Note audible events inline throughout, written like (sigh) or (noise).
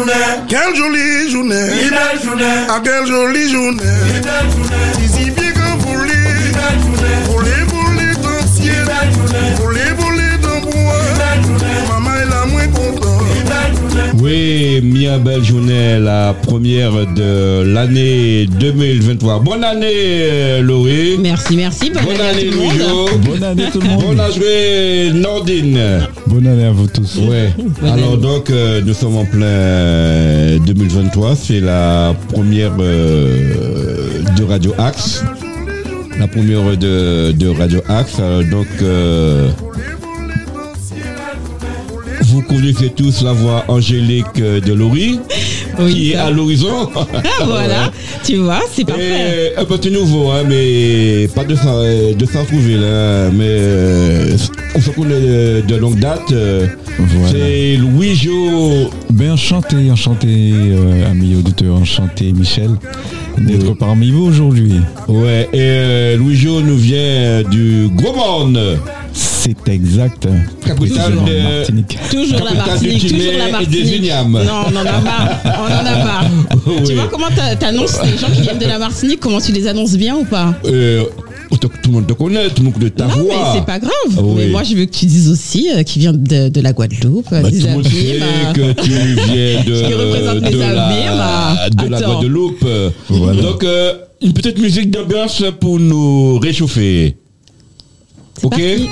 journée, quelle jolie journée, une belle journée, ah quelle jolie journée, une belle journée, si si, bien que vous voulez, vous voulez. Oui, Mia Belle Journée, la première de l'année 2023. Bonne année, euh, Laurie. Merci, merci. Bonne, Bonne année année, tout le monde. Louis-Jo. Bonne année tout le monde. Bonne année, Nordine. Bonne année à vous tous. Ouais. Alors donc euh, nous sommes en plein euh, 2023, c'est la première euh, de Radio Axe. La première de, de Radio Axe. Alors, donc euh, vous connaissez tous la voix angélique euh, de Laurie Oui, qui est ça. à l'horizon. (laughs) Ah, voilà, tu vois, c'est parfait. Et un petit nouveau, hein, mais pas de s'en de s'en trouver là. Mais euh, on se connaît de, de longue date. euh, Voilà. C'est Louis Jo. Ben enchanté, enchanté, euh, amis auditeurs, enchanté Michel d'être parmi vous aujourd'hui. Ouais, et euh, Louis Jo nous vient du Gros Monde. C'est exact. Capitale de- Martinique. Toujours la Martinique, toujours la Martinique. Non, on en a marre, on en a marre. (laughs) Oui. Tu vois comment t'a- t'annonces les gens qui viennent de la Martinique, comment tu les annonces bien ou pas? Euh, tout tout le monde te connaît, tout le monde connaît ta Non, mais c'est pas grave. Ah oui. Mais moi, je veux que tu dises aussi euh, qui vient de, de la Guadeloupe, Bah, des tout le monde Abîmes, sait euh, que tu viens de, (laughs) Qui représente les de la, Abîmes, de la attends. Guadeloupe. Voilà. Donc, euh, une petite musique d'ambiance pour nous réchauffer. Ok? parti.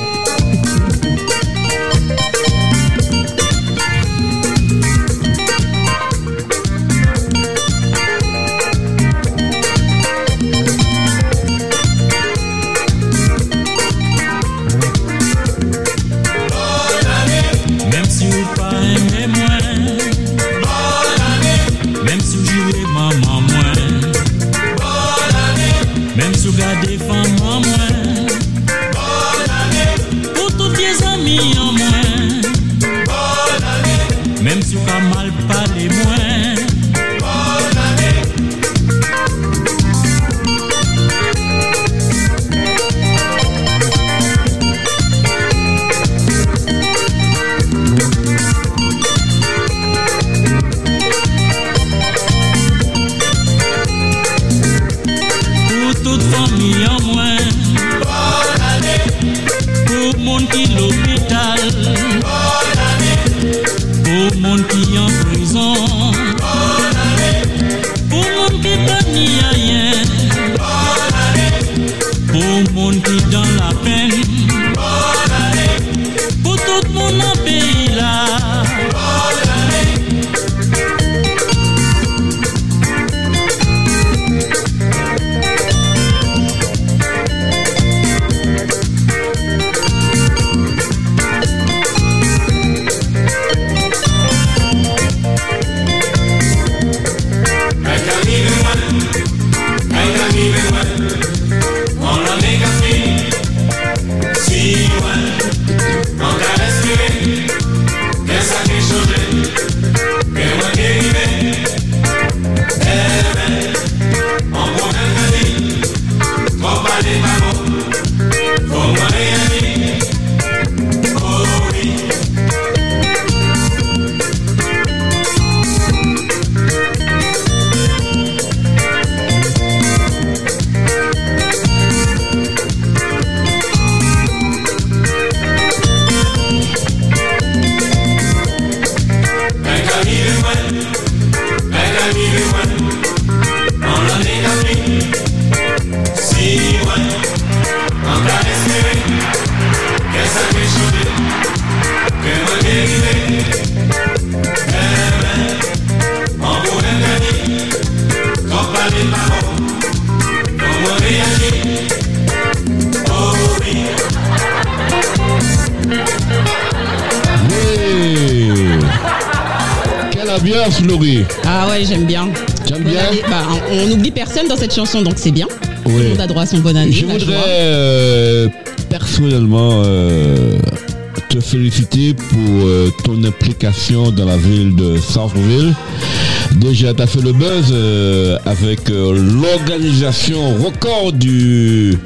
Chanson, donc c'est bien. Tout Oui. le monde a droit à son bonne année. Je voudrais joie. euh, personnellement euh, te féliciter pour euh, ton implication dans la ville de Centreville. Déjà, tu as fait le buzz avec l'organisation record du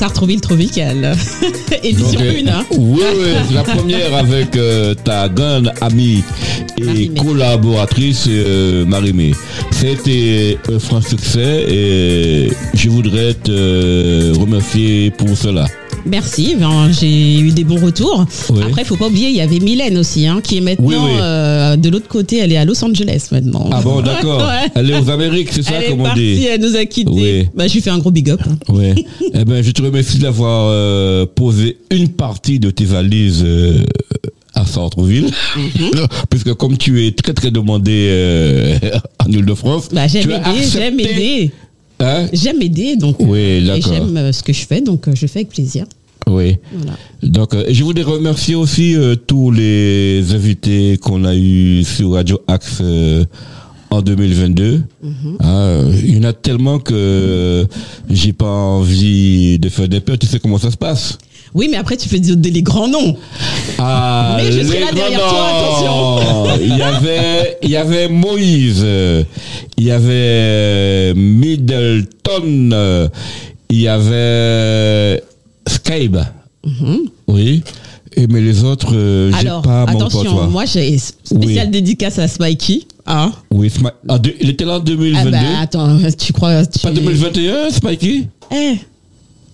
Sartreville Tropical. (laughs) Édition Donc, euh, 1, hein. Oui, oui, la première avec euh, ta grande amie et collaboratrice euh, Marie-Mé. C'était un franc succès et je voudrais te remercier pour cela. Merci, ben, j'ai eu des bons retours. Après, il faut pas oublier, il y avait Mylène aussi, hein, qui est maintenant Oui, oui. euh, de l'autre côté, elle est à Los Angeles maintenant. Ah bon, (laughs) d'accord. Ouais. Elle est aux Amériques, c'est ça, Elle est comme on partie, dit? elle nous a quittés. Oui. Bah, je lui fais un gros big up. hein. (laughs) Eh ben, je te remercie d'avoir euh, posé une partie de tes valises euh, à Centreville, Mhm. (laughs) puisque comme tu es très très demandé en Ile-de-France, Bah, j'aime aider, j'aime aider. Hein? J'aime aider, donc. Oui, et j'aime euh, ce que je fais, donc euh, je fais avec plaisir. Oui. Voilà. Donc, euh, je voudrais remercier aussi euh, tous les invités qu'on a eu sur Radio Axe euh, en 2022. Ah, euh, il y en a tellement que euh, j'ai pas envie de faire des peurs. Tu sais comment ça se passe? Oui, mais après, tu fais des, des- les grands noms. Ah, Mais je serai là derrière grands toi, noms. Il y avait, il y avait Moïse, il y avait euh, Middleton, il y avait Skype. Oui. Et mais les autres, euh, j'ai Alors, pas mon attention, toi. moi, j'ai spéciale Oui. dédicace à Spikey. Hein Oui, Sma- ah, de- il était là en ah 2022. bah, attends, tu crois. Tu... pas 2021, Spikey Eh,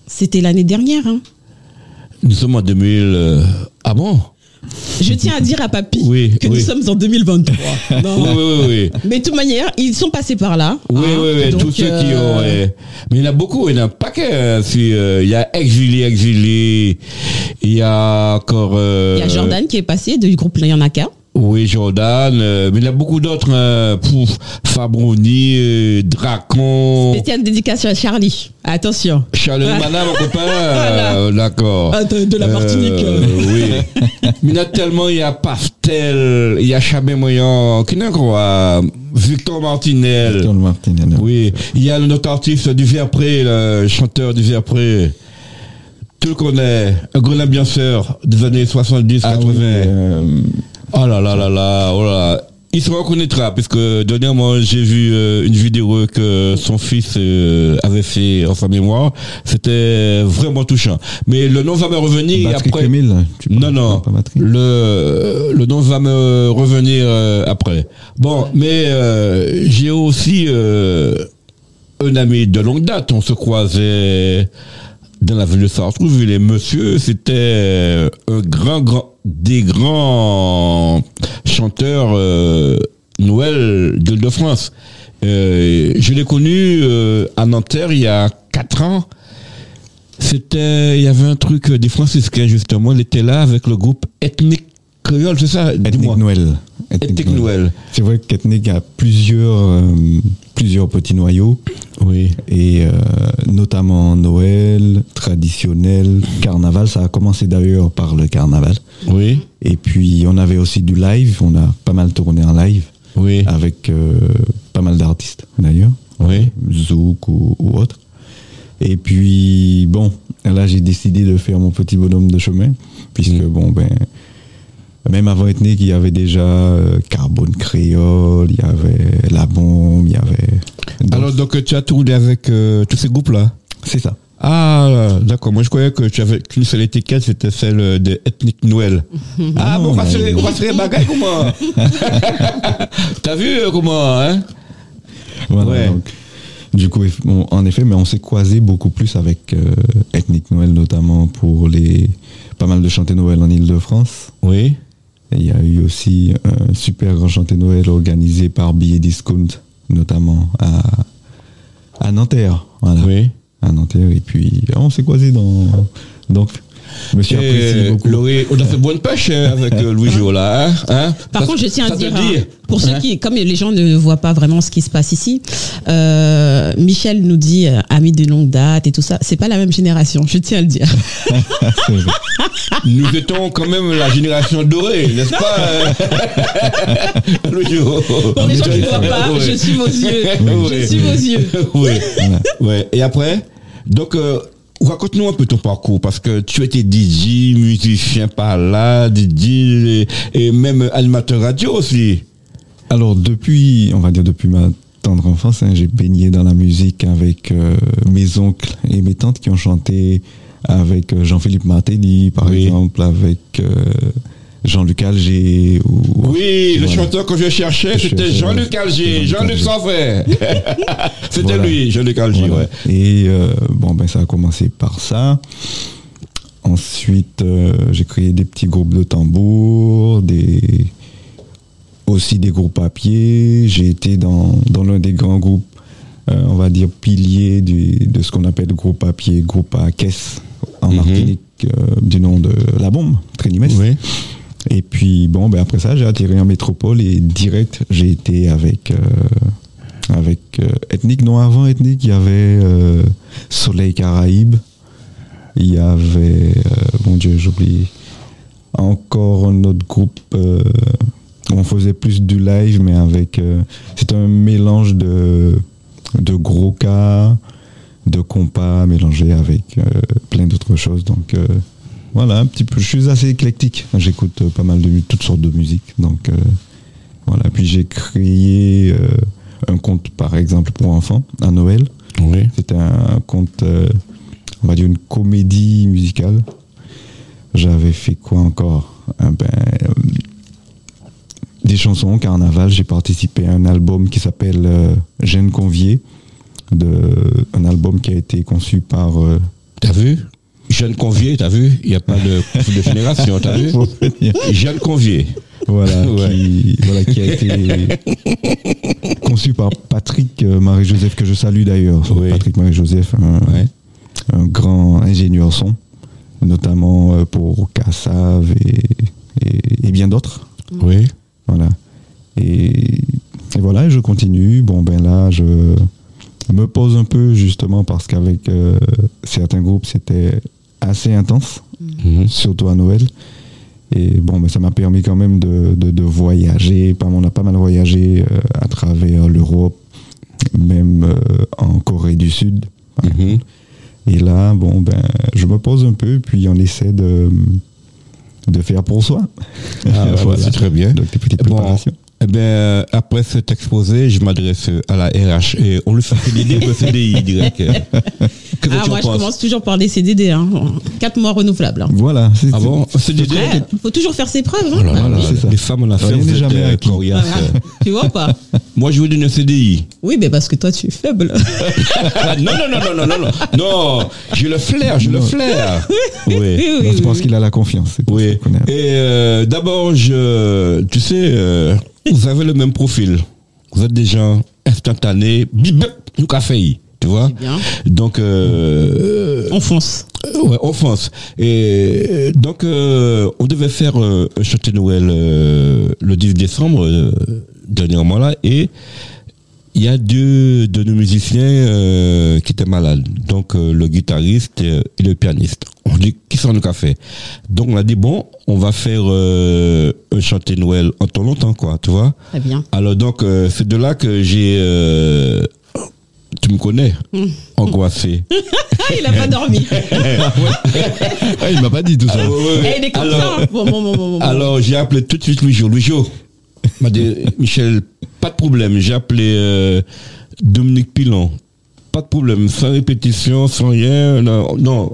c'était l'année dernière. Hein. Nous sommes en 2000. euh, Ah bon? Je tiens à dire à Papy Oui, que oui. nous sommes en 2023. (laughs) Non. Oui, oui, oui. oui. Mais de toute manière, ils sont passés par là. Oui, hein. oui, oui, tous ceux qui euh, ont. Mais il y en a beaucoup, il y en a un paquet. hein. Si, euh, Il y a Exilé, Exilé. Il y a encore. Il y a Jordan qui est passé du groupe Yanaka. Oui, Jordan. euh, mais il y a beaucoup d'autres. Pouf, Fabroni, euh, Dracon. Spéciale dédicace à Charlie. Attention. Charles Ouais. Mana, mon (laughs) copain. Voilà. euh, D'accord. Ah, de, de la Martinique. Euh, oui. (laughs) Mais il y a tellement, il y a Pastel, il y a Chabé Moyan, qui n'a quoi Victor Martinel. Victor Martinel. Oui, il y a le notre artiste du Vierpré, le chanteur du Vierpré. Tu le connais, un grand ambianceur des années 70, Ah 80. oui, euh, Oh là là là là, oh là. Il se reconnaîtra, puisque dernièrement j'ai vu euh, une vidéo que son fils euh, avait fait en sa mémoire. C'était vraiment touchant. Mais le nom va me revenir Patrick après. Emile, tu Non, non. Le, le nom va me revenir euh, après. Bon, mais euh, j'ai aussi euh, un ami de longue date. On se croisait dans la ville de Sartrouville. Et monsieur, c'était euh, un grand, grand, des grands chanteurs euh, Noël d'Île-de-France. Euh, je l'ai connu euh, à Nanterre il y a quatre ans. C'était, il y avait un truc des franciscains justement. Il était là avec le groupe ethnique créole, c'est ça? Dis-moi. Noël. Noël. C'est vrai qu'Ethnic a plusieurs, euh, plusieurs petits noyaux, Oui. et euh, notamment Noël, traditionnel, carnaval. Ça a commencé d'ailleurs par le carnaval. Oui. Et puis on avait aussi du live. On a pas mal tourné en live Oui. avec euh, pas mal d'artistes d'ailleurs. Oui. Zouk ou, ou autre. Et puis, bon, là, j'ai décidé de faire mon petit bonhomme de chemin, puisque, Mm. bon, ben, même avant Ethnique, il y avait déjà euh, Carbone Créole, il y avait La Bombe, il y avait. donc, Alors donc tu as tourné avec euh, tous ces groupes-là? C'est ça. Ah, d'accord. Moi, je croyais que tu avais qu'une seule étiquette, c'était celle de Ethnic Noël. (laughs) ah, bon, on va se les bagailles comment T'as vu euh, comment, hein? Voilà, Ouais. donc, du coup, on- en effet, mais on s'est croisé beaucoup plus avec euh, Ethnique Noël, notamment pour les pas mal de chanter Noël en Ile-de-France. Oui. Il y a eu aussi un super grand chanté Noël organisé par Billet Discount, notamment à, à Nanterre. Voilà. Oui. À Nanterre. Et puis, on s'est croisé dans. Donc, beaucoup. Laurie, on a fait bonne pêche euh, avec euh, Louis Giola, hein, hein Par contre, je tiens à dire, hein, pour ceux Hein qui, comme les gens ne voient pas vraiment ce qui se passe ici, euh, Michel nous dit euh, ami de longue date et tout ça. C'est pas la même génération, je tiens à le dire. (laughs) Nous étions quand même la génération dorée, n'est-ce pas (laughs) Louis Pour les gens qui ne voient pas, je suis vos yeux. Oui. Je suis vos yeux. oui. ouais. Et après, donc, euh, raconte-nous un peu ton parcours, parce que tu étais DJ, musicien par là, DJ, et, même animateur radio aussi. Alors, depuis, on va dire depuis ma tendre enfance, hein, j'ai baigné dans la musique avec euh, mes oncles et mes tantes qui ont chanté avec euh, Jean-Philippe Martelly, par Oui. exemple, avec euh, Jean-Luc Alger. Ou, Oui, le chanteur que je cherchais, c'était Jean-Luc Alger, Jean-Luc frère. (laughs) c'était Voilà. lui, Jean-Luc Alger, Voilà. ouais. Et euh, bon, ben ça a commencé par ça. Ensuite, euh, j'ai créé des petits groupes de tambour, des aussi des groupes à pied. J'ai été dans, dans l'un des grands groupes, euh, on va dire piliers du- de ce qu'on appelle groupe à pied, groupe à caisse en Mhm. Martinique, du nom de La Bombe, Trénimès. Oui. Et puis bon, ben après ça, j'ai atterri en métropole et direct, j'ai été avec euh, avec euh, Ethnique. Non, avant Ethnique, il y avait euh, Soleil Caraïbe. Il y avait, mon Dieu, j'oublie. Encore un autre groupe. on faisait plus du live, mais avec. c'est un mélange de de gros cas, de compas mélangés avec plein d'autres choses. Donc voilà, un petit peu. Je suis assez éclectique. J'écoute euh, pas mal de toutes sortes de musique. Donc euh, voilà. Puis j'ai créé euh, un compte, par exemple, pour enfants à Noël. Oui. C'était un compte, euh, on va dire une comédie musicale. J'avais fait quoi encore? Ah ben, Des chansons, carnaval. J'ai participé à un album qui s'appelle Jeune Convié. De, un album qui a été conçu par T'as vu? Jeune convié, t'as vu? Il n'y a pas de, de génération, t'as vu? (laughs) Jeune convié. voilà, (laughs) Ouais. qui, voilà, qui a été (laughs) conçu par Patrick euh, Marie-Joseph, que je salue d'ailleurs. Oui. Patrick Marie-Joseph, un, Ouais. un grand ingénieur son, notamment euh, pour Cassav et, et, et bien d'autres. Oui. Voilà. Et, et voilà, je continue. Bon, ben là, je me pose un peu justement parce qu'avec euh, certains groupes, c'était assez intense Mhm. surtout à Noël. Et bon, mais ça m'a permis quand même de, de, de voyager. On a pas mal voyagé euh, à travers l'Europe, même euh, en Corée du Sud. Mhm. Et là, bon, ben, je me pose un peu, puis on essaie de, de faire pour soi. Ah, (laughs) Voilà. c'est très bien. Donc, des petites Bon, préparations. Eh bien, euh, après cet exposé, je m'adresse à la RH et on lui fait CDD ou CDI direct. Que Ah, moi, je commence toujours par des CDD. Hein. 4 mois renouvelables. hein. Voilà. c'est- Ah bon CDD Ouais, faut toujours faire ses preuves. hein. Oh là là là, c'est ça. Les femmes Rien vous n'est êtes jamais euh. Voilà. tu vois pas (laughs) Moi, je vous donne un CDI. Oui, mais parce que toi, tu es faible. Ah, (laughs) non, non, non, non, non, non, non. Non, j'ai le flair, j'ai le flair. (laughs) Oui. oui, Non, c'est parce oui. qu'il a la confiance. Oui. Et euh, d'abord, je, tu sais, euh, vous avez le même profil. Vous êtes des gens instantanés. Bip, nous café, tu vois. Bien. Donc, euh, On fonce. euh, ouais, on fonce. Et euh, donc, euh, on devait faire euh, un chantier de Noël euh, le 10 décembre euh, dernièrement là, et il y a deux de nos musiciens euh, qui étaient malades. Donc, euh, le guitariste euh, et le pianiste. On dit qui sont le café. Donc, on a dit bon, on va faire euh, un chantier de Noël en temps longtemps, quoi, tu vois? Très bien. Alors donc, euh, c'est de là que j'ai... euh, tu me connais Angoissé. Ah, (laughs) il a pas dormi. (laughs) Ah, il m'a pas dit tout ça. Ouais, ouais, ouais. Il est comme alors, ça. Bon, bon, bon, bon, bon. alors j'ai appelé tout de suite Louis-Jo. Louis-Jo m'a dit, Michel, pas de problème. J'ai appelé euh, Dominique Pilon. Pas de problème, sans répétition, sans rien. Non, non.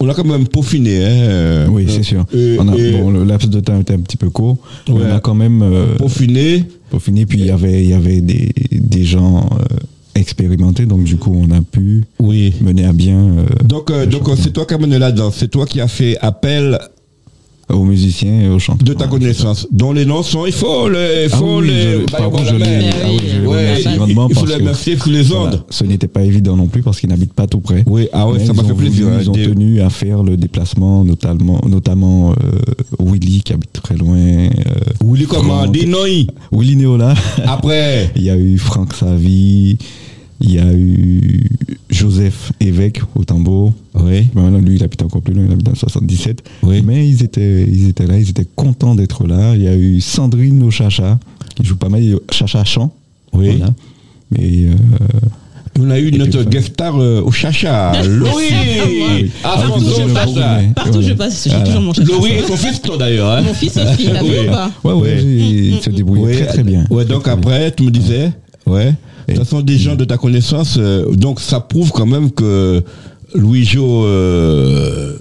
on a quand même peaufiné. Hein, Oui, c'est sûr. Et- On a- et- bon, le laps de temps était un petit peu court. mais. On a quand même euh, Peaufiné. peaufiné. Puis il y avait, il y avait des, des gens euh, expérimentés. Donc, du coup, on a pu Oui. mener à bien euh, Donc, euh, donc c'est toi qui as mené là-dedans. C'est toi qui as fait appel aux musiciens et aux chanteurs. de ta connaissance. Dont les noms sont, il faut les, il Ah faut oui, les, je- par contre, je les, ah oui, je les Ouais, remercie il- faut les remercier sous les voilà, ondes. ce n'était pas évident non plus parce qu'ils n'habitent pas tout près. Oui, ah ouais, ça m'a fait voulu, plaisir. hein, Ils ont des- tenu à faire le déplacement, notamment, notamment euh, Willy qui habite très loin. euh, Willy comment? Dis. Willy Néola. Après, (laughs) Il y a eu Franck Savy. Il y a eu Joseph Évêque au tambour. oui, maintenant, lui, il habite encore plus loin, il habite en 77. Oui. Mais ils étaient, ils étaient là, ils étaient contents d'être là. Il y a eu Sandrine au Chacha, qui joue pas mal, Chacha chant. Oui. Voilà. Mais euh, on a eu notre guest star euh, au Chacha, Louis. Oui. Ah, Partout, je au passe. Partout je passe, j'ai toujours mon chacha. Louis et son fils toi, d'ailleurs. hein. Mon fils aussi, t'as vu Oui. ou pas ouais, ouais, il se débrouillait Oui. très très bien. Ouais, donc après, tu me disais, Ouais. Ce sont des gens de ta connaissance, euh, donc ça prouve quand même que Louis Jo. euh,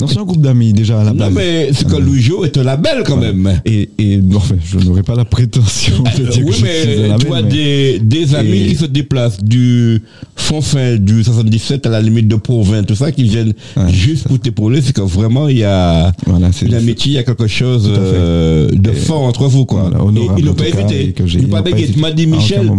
Non, c'est un groupe d'amis déjà à la Non, base. mais c'est que Louis Jo est un label quand même. Et, et non, enfin, je n'aurais pas la prétention de (laughs) dire oui, que je suis un mais label, tu vois mais- des, des amis Et- qui se déplacent du fond fin du 77 à la limite de Provins, tout ça, qui viennent Ouais, juste pour t'épauler, c'est que vraiment il y a Voilà, une amitié, il y a quelque chose euh, de Et- fort entre vous, quoi. Voilà, et n'ont en pas évité. n'ont ils pas pas Tu m'as dit, Michel,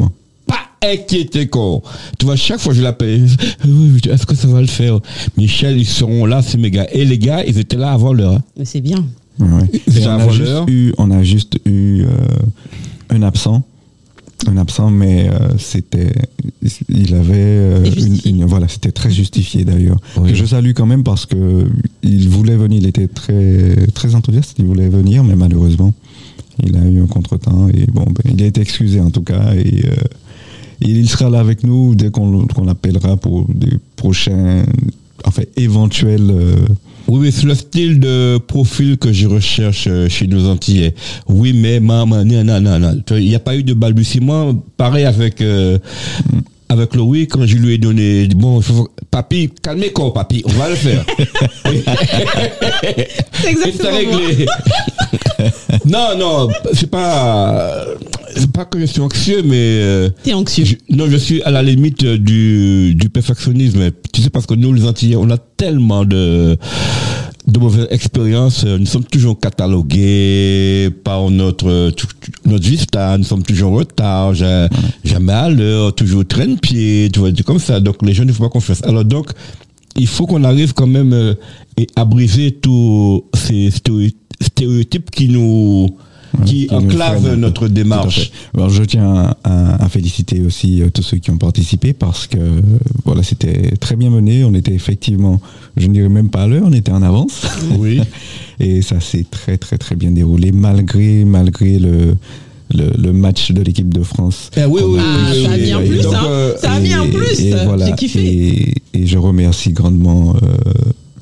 con. Tu vois, chaque fois je l'appelle, oui, est-ce que ça va le faire? Michel, ils seront là, ces gars. Et les gars, ils étaient là avant l'heure. hein. Mais c'est bien. Ouais, on, a juste eu, on a juste eu euh, un absent. Un absent, mais euh, c'était. Il avait. euh, une, voilà, c'était très justifié d'ailleurs. Oui. Je salue quand même parce que il voulait venir, il était très, très enthousiaste, il voulait venir, mais malheureusement, il a eu un contretemps et bon, ben, il a été excusé en tout cas. Et, euh, et il sera là avec nous dès qu'on qu'on l'appellera pour des prochains. Enfin, éventuels. euh, Oui, mais c'est le style de profil que je recherche euh, chez nos Antillais. Oui, mais maman, non, non, non, non. Il n'y a pas eu de balbutiement. Pareil avec euh, avec Louis, quand je lui ai donné, bon, il faut- papi, calmez quoi, papi, on va le faire. (laughs) C'est exactement réglé. (laughs) non, non, c'est pas, c'est pas que je suis anxieux, mais euh, T'es anxieux. je- non, je suis à la limite du, du perfectionnisme. Tu sais, parce que nous, les Antillais, on a tellement de, de mauvaises expériences. Euh, Nous sommes toujours catalogués par notre, tu- notre vista. Nous sommes toujours en retard, ja- jamais à l'heure, toujours traîne-pied, tu vois, comme ça. Donc, les gens ne font pas confiance. Alors, donc, il faut qu'on arrive quand même euh, à briser tous ces stéréo- stéréotypes qui nous, qui peu. notre démarche. Alors, je tiens à, à féliciter aussi euh, tous ceux qui ont participé parce que euh, voilà, c'était très bien mené. On était effectivement, je ne dirais même pas à l'heure, on était en avance. Oui. (laughs) Et ça s'est très très très bien déroulé malgré malgré le le, le match de l'équipe de France. Eh oui, oui, Ah, oui, ça a mis en plus, Donc, hein. euh, Ça a mis en Et- plus. et voilà. J'ai kiffé. Et, et je remercie grandement euh,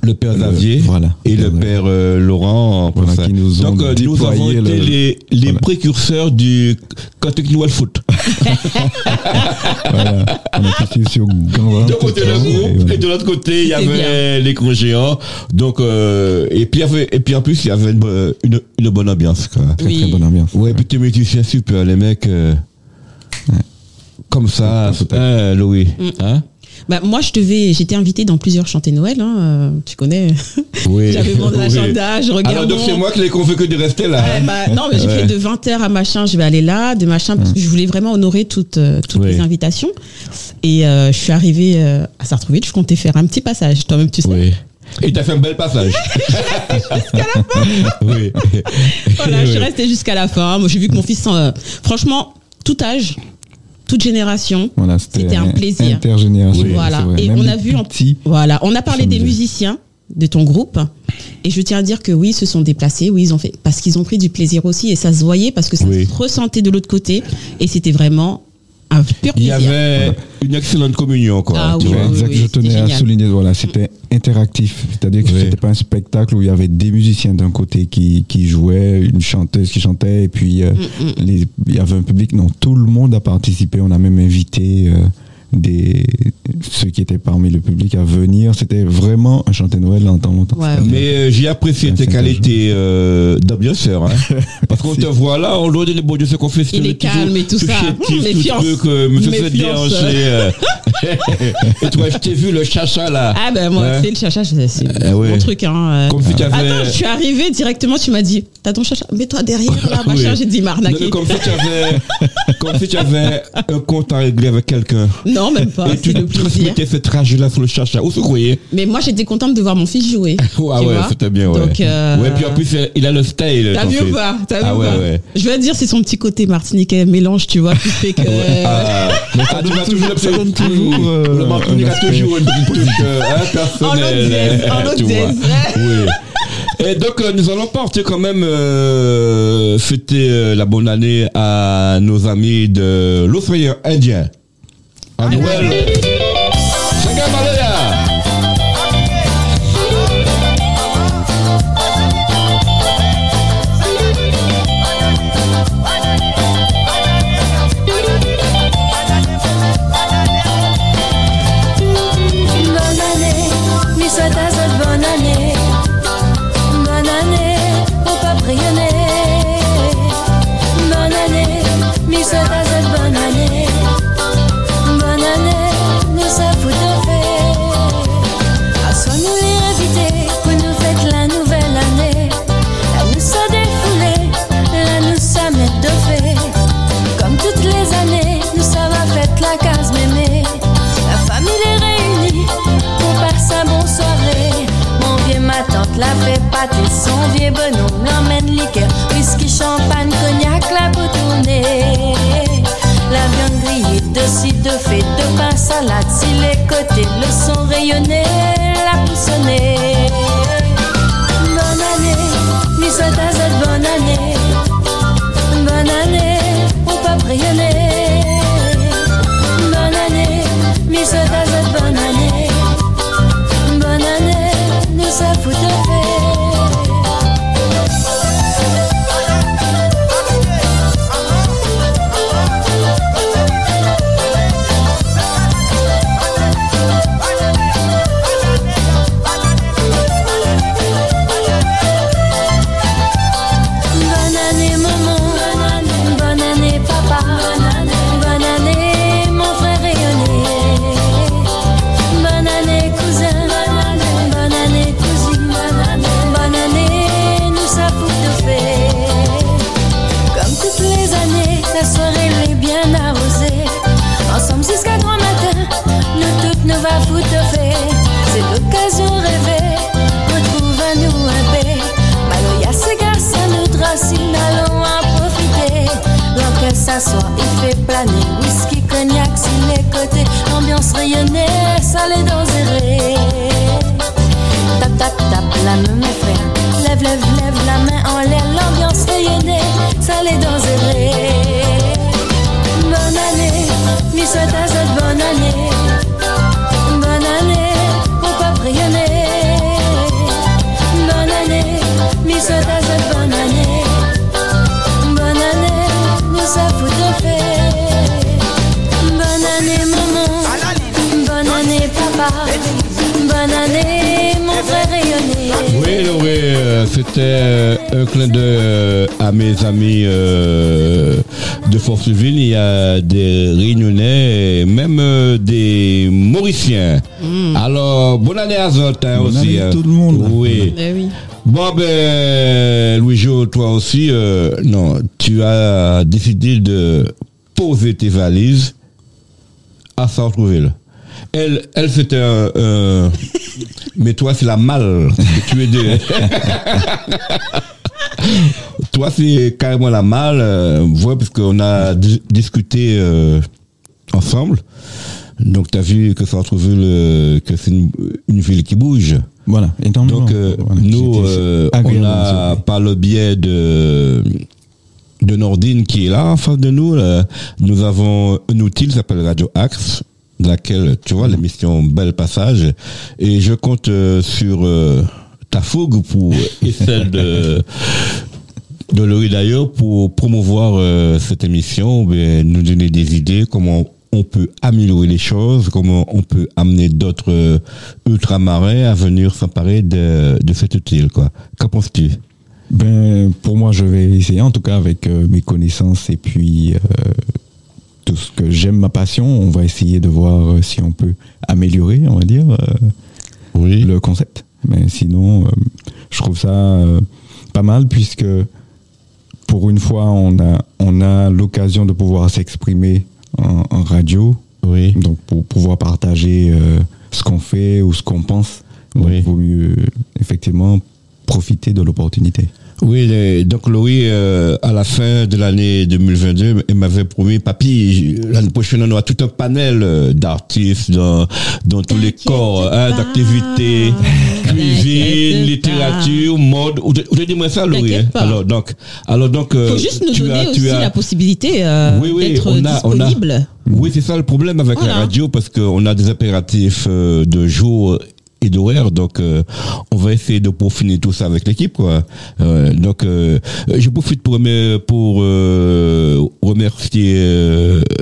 le père Xavier voilà, et le père euh, Laurent pour Voilà, qui nous ont Donc euh, nous avons été le- les, les Voilà. précurseurs du Celtic Noël Foot. (laughs) voilà, on a sur D'un côté le et groupe voilà. et de l'autre côté il y avait l'écran géant. Donc euh, et puis avait- et puis en plus il y avait une, bo- une, une bonne ambiance. Quoi. Très Oui. très bonne ambiance. Ouais, puis tes musiciens super, les mecs euh, comme ça, hein, Louis. Mm. Hein? Bah, moi, je devais, j'étais invitée dans plusieurs chantés Noël. Hein, euh, tu connais. (laughs) Oui. J'avais mon Oui. agenda, je regarde. Alors donc c'est moi qui l'ai convaincu de rester là. Ouais, hein. bah, non, mais j'ai Ouais. fait de 20h à machin, je vais aller là, de machin, parce que je voulais vraiment honorer toutes, euh, toutes Oui. les invitations. Et euh, je suis arrivée euh, à Sartrouville, je comptais faire un petit passage, toi-même tu sais. Oui. Et t'as fait un bel passage. (laughs) oui. Voilà, je suis restée jusqu'à la fin. Moi, j'ai vu que mon fils, euh, franchement, tout âge, toute génération, Voilà, c'était un plaisir. Intergénérationnel. Voilà. Et Même on a vu. Voilà, on a parlé des musiciens de ton groupe et je tiens à dire que oui, ils se sont déplacés, oui, ils ont fait parce qu'ils ont pris du plaisir aussi et ça se voyait parce que ça Oui. se ressentait de l'autre côté et c'était vraiment un pur Il y plaisir. avait une excellente communion, quoi. Ah tu oui, vois. oui, exact, oui, je c'était tenais à génial. souligner, voilà, c'était interactif. C'est-à-dire que Oui. c'était pas un spectacle où il y avait des musiciens d'un côté qui, qui jouaient, une chanteuse qui chantait, et puis euh, Mm, les- il y avait un public. Non, tout le monde a participé. On a même invité euh, des, ceux qui étaient parmi le public à venir. C'était vraiment un chanté Noël en temps longtemps. Ouais, Mais euh, j'ai apprécié tes c'est qualités euh, d'ambianceur. Hein. (laughs) Parce qu'on te voit là, on doit donner bon Dieu ce qu'on fait. Il est calme et tout ça. Méfiance. Truc, euh, se déhancher. euh. (laughs) et toi, je t'ai vu le chacha là. Ah ben moi, Ouais. c'est le chacha, c'est ouais. mon truc. Hein. euh. Comme si tu avais. Attends, je suis arrivée directement, tu m'as dit, t'as ton chacha, mets-toi derrière là, Oui. (laughs) machin, j'ai dit m'arnaquer. comme si tu avais, comme si tu avais un compte à régler avec quelqu'un. Non, même pas, et tu c'est le plaisir. transmettais ce trajet-là sur le chacha. Où se croyez Mais moi, j'étais contente de voir mon fils jouer. (laughs) Ouais, ouais, c'était bien, ouais. Donc, euh, Ouais, puis en plus, il a le style. T'as vu ou pas T'as vu Ah ou ouais, pas ouais. Je vais te dire, c'est son petit côté martiniquais mélange, tu vois, qui fait que. (laughs) Ah, mais ça donne toujours, ça donne toujours, euh, le Martinique a toujours une petite touche euh, hein, En autre personnelle. dièse, en hein, autre tu vois. Oui. Et donc, euh, nous allons porter quand même euh, fêter euh, la bonne année à nos amis de l'océan Indien. À Noël. Il fait planer. Whisky, cognac, sur les côtés. Ambiance rayonnée, salé dans zéré. Tap, tap, tap, la main, mes frères. Lève, lève, lève la main en l'air. L'ambiance rayonnée, salé dans zéré. Bonne année, Miss Tazette, bonne année. Euh, c'était euh, un clin d'œil euh, à mes amis euh, de Forceville. Il y a des Réunionnais et même des Mauriciens. Alors, bonne année à Zot hein, Bonne aussi. année à hein. tout le monde. Oui. Eh oui. Bon, ben, Louis-Jo, toi aussi, euh, non, tu as décidé de poser tes valises à Sartreville. Elle, elle c'était un, mais toi c'est la malle que tu es de. (laughs) toi c'est carrément la malle, euh, ouais, parce qu'on a di- discuté euh, ensemble. Donc tu as vu que Sartreville, euh, que c'est une, une ville qui bouge. Voilà, énormément. Donc euh, Voilà, nous, euh, on a par le biais de de Nordine qui est là en face de nous, là, nous avons un outil qui s'appelle Radio Axe, laquelle tu vois l'émission Bel Passage, et je compte euh, sur euh, ta fougue pour (laughs) et celle de de d'ailleurs pour promouvoir euh, cette émission, nous donner des idées comment on peut améliorer les choses, comment on peut amener d'autres ultramarins à venir s'emparer de, de cet outil. Quoi. Qu'en penses-tu? Ben, pour moi, je vais essayer, en tout cas avec mes connaissances et puis tout ce que j'aime, ma passion, on va essayer de voir euh, si on peut améliorer, on va dire, euh, Oui. le concept. Mais sinon, euh, je trouve ça pas mal puisque pour une fois, on a, on a l'occasion de pouvoir s'exprimer en, en radio, Oui. donc pour pouvoir partager euh, ce qu'on fait ou ce qu'on pense. Donc, Oui. il vaut mieux effectivement profiter de l'opportunité. Oui, les- donc Laurie, euh, à la fin de l'année 2022, elle m'avait promis, papy, l'année prochaine, on aura tout un panel euh, d'artistes dans, dans tous les corps, hein, d'activités, cuisine, littérature, mode. Te- te dis-moi ça, Laurie. Hein. Alors, donc, alors donc, euh, faut juste nous tu donner as- aussi tu as- la possibilité euh, Oui, oui, d'être on a- on a- disponible. Oui, c'est ça le problème avec Voilà. la radio parce qu'on a des impératifs euh, de jour et d'horaire, donc euh, on va essayer de peaufiner tout ça avec l'équipe, quoi. Euh, donc, euh, je profite pour, pour remercier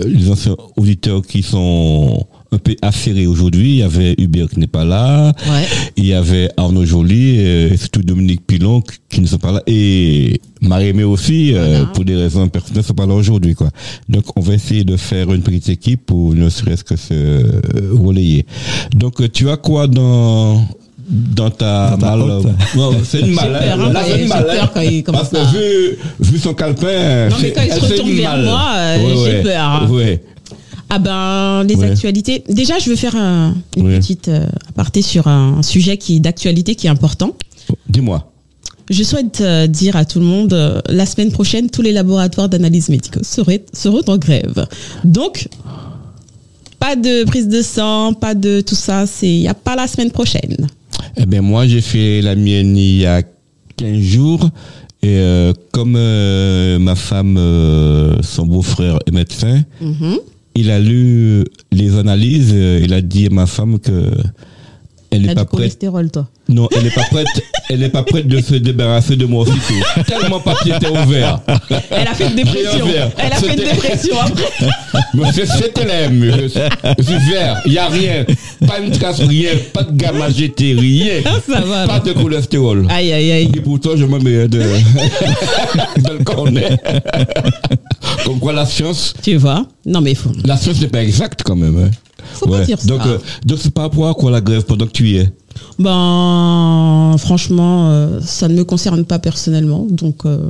les anciens auditeurs qui sont un peu affairés aujourd'hui. Il y avait Hubert qui n'est pas là, Ouais. il y avait Arnaud Joly, euh, et surtout Dominique Pilon qui- ne sont pas là, et Marie-Aimée aussi, euh, Voilà. pour des raisons personnelles, ne sont pas là aujourd'hui, quoi. Donc, on va essayer de faire une petite équipe pour ne serait-ce que se euh, relayer. Donc, euh, tu as quoi dans dans ta, Dans ta malle? Non, c'est une malle. hein. hein, Là, c'est une malle. peur hein. quand il commence Parce que à- vu, vu son calepin, Non, mais quand il se retourne vers malle. moi, euh, Ouais, j'ai ouais. peur. Ouais. Ah ben, les Ouais. actualités. Déjà, je veux faire un- une Ouais. petite euh, aparté sur un sujet qui d'actualité qui est important. Dis-moi. je souhaite euh, dire à tout le monde, euh, la semaine prochaine, tous les laboratoires d'analyse médicaux seraient, seront en grève. Donc, pas de prise de sang, pas de tout ça, il n'y a pas la semaine prochaine. Eh ben moi, j'ai fait la mienne il y a 15 jours. Et euh, comme ma femme, son beau-frère est médecin, Mhm. Il a lu les analyses. euh, il a dit à ma femme que elle n'est du pas prête. cholestérol, toi. Non, elle n'est pas prête. Elle n'est pas prête de se débarrasser de moi aussitôt. Tellement papier était ouvert. Elle a fait une dépression. Elle a fait une dépression après. (laughs) C'était l'aime. Je, suis vert. Il n'y a rien. Pas une trace, rien. Pas de gamma GT, rien. Ça va. Pas de cholestérol. Aïe, aïe, aïe. Et pourtant, je me mets de, (laughs) de le cornet. Comme quoi, la science, Tu vois Non, mais il faut, la science n'est pas exacte quand même. hein. Faut pas dire ça. Donc, euh, donc c'est par rapport à quoi la grève pendant que tu y es? Ben, franchement, euh, ça ne me concerne pas personnellement, donc. euh,